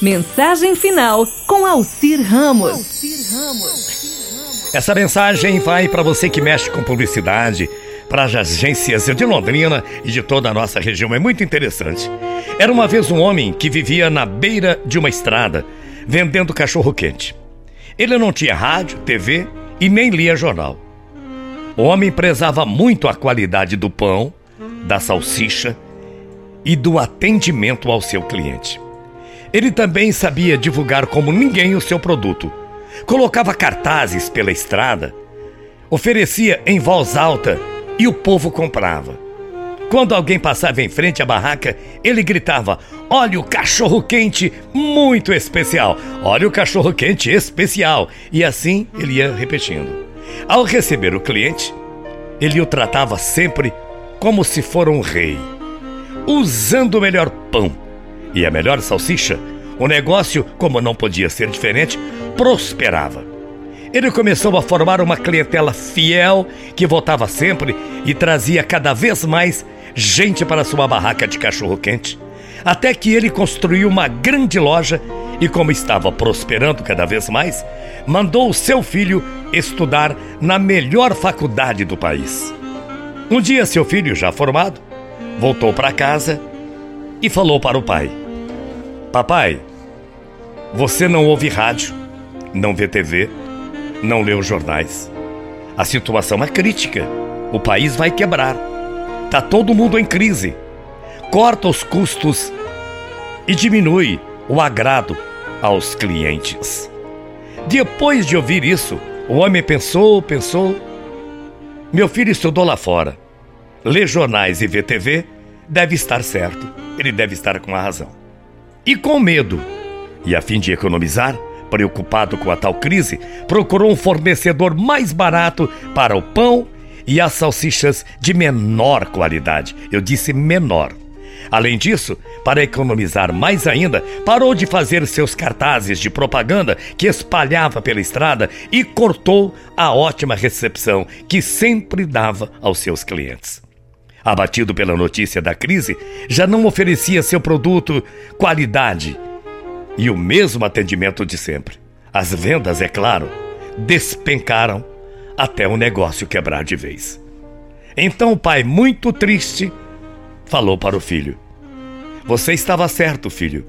Mensagem final com Alcir Ramos. Essa mensagem vai para você que mexe com publicidade, para as agências de Londrina e de toda a nossa região. É muito interessante. Era uma vez um homem que vivia na beira de uma estrada, vendendo cachorro-quente. Ele não tinha rádio, TV e nem lia jornal. O homem prezava muito a qualidade do pão, da salsicha e do atendimento ao seu cliente. Ele também sabia divulgar como ninguém o seu produto. Colocava cartazes pela estrada, oferecia em voz alta e o povo comprava. Quando alguém passava em frente à barraca, ele gritava: Olha o cachorro quente muito especial! Olha o cachorro quente especial! E assim ele ia repetindo. Ao receber o cliente, ele o tratava sempre como se for um rei, usando o melhor pão e a melhor salsicha, o negócio, como não podia ser diferente, prosperava. Ele começou a formar uma clientela fiel que voltava sempre e trazia cada vez mais gente para sua barraca de cachorro-quente. Até que ele construiu uma grande loja e, como estava prosperando cada vez mais, mandou o seu filho estudar na melhor faculdade do país. Um dia, seu filho, já formado, voltou para casa e falou para o pai: Papai, você não ouve rádio, não vê TV, não lê os jornais. A situação é crítica. O país vai quebrar. Tá todo mundo em crise. Corta os custos e diminui o agrado aos clientes. Depois de ouvir isso, o homem pensou, pensou. Meu filho estudou lá fora. Lê jornais e vê TV, deve estar certo. Ele deve estar com a razão. E com medo, e a fim de economizar, preocupado com a tal crise, procurou um fornecedor mais barato para o pão e as salsichas de menor qualidade. Eu disse menor. Além disso, para economizar mais ainda, parou de fazer seus cartazes de propaganda que espalhava pela estrada e cortou a ótima recepção que sempre dava aos seus clientes. Abatido pela notícia da crise, já não oferecia seu produto qualidade e o mesmo atendimento de sempre. As vendas, é claro, despencaram até o negócio quebrar de vez. Então o pai, muito triste, falou para o filho: Você estava certo, filho.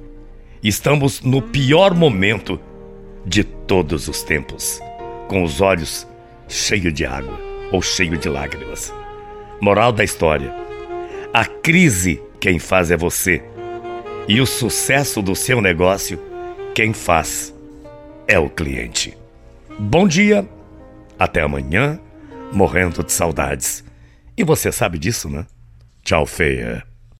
Estamos no pior momento de todos os tempos, com os olhos cheios de água ou cheios de lágrimas. Moral da história: a crise quem faz é você, e o sucesso do seu negócio quem faz é o cliente. Bom dia, até amanhã, morrendo de saudades. E você sabe disso, né? Tchau, feia.